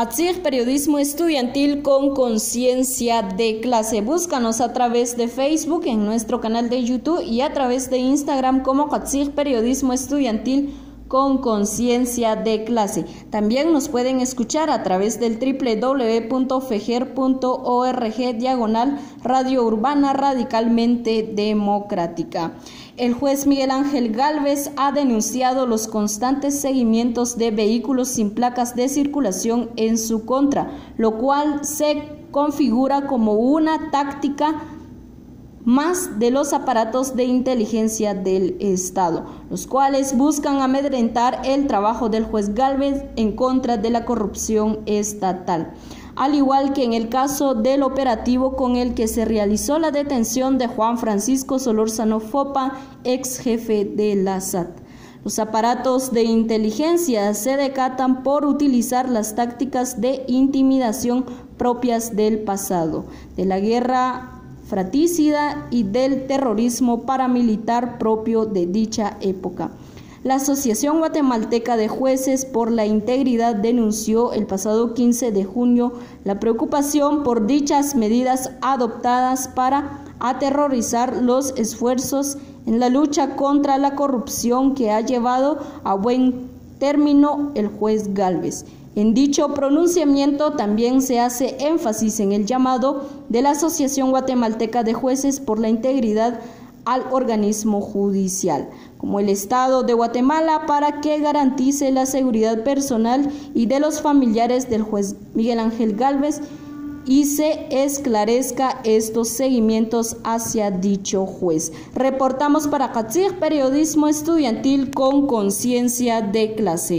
Hatzir Periodismo Estudiantil con Conciencia de Clase. Búscanos a través de Facebook, en nuestro canal de YouTube y a través de Instagram como Hatzir Periodismo Estudiantil con conciencia de clase. También nos pueden escuchar a través del www.fejer.org diagonal Radio Urbana Radicalmente Democrática. El juez Miguel Ángel Galvez ha denunciado los constantes seguimientos de vehículos sin placas de circulación en su contra, lo cual se configura como una táctica más de los aparatos de inteligencia del Estado, los cuales buscan amedrentar el trabajo del juez Galvez en contra de la corrupción estatal al igual que en el caso del operativo con el que se realizó la detención de Juan Francisco Solórzano Fopa, ex jefe de la SAT. Los aparatos de inteligencia se decatan por utilizar las tácticas de intimidación propias del pasado, de la guerra fratricida y del terrorismo paramilitar propio de dicha época. La Asociación Guatemalteca de Jueces por la Integridad denunció el pasado 15 de junio la preocupación por dichas medidas adoptadas para aterrorizar los esfuerzos en la lucha contra la corrupción que ha llevado a buen término el juez Galvez. En dicho pronunciamiento también se hace énfasis en el llamado de la Asociación Guatemalteca de Jueces por la Integridad al organismo judicial, como el Estado de Guatemala, para que garantice la seguridad personal y de los familiares del juez Miguel Ángel Galvez y se esclarezca estos seguimientos hacia dicho juez. Reportamos para Katzig Periodismo Estudiantil con conciencia de clase.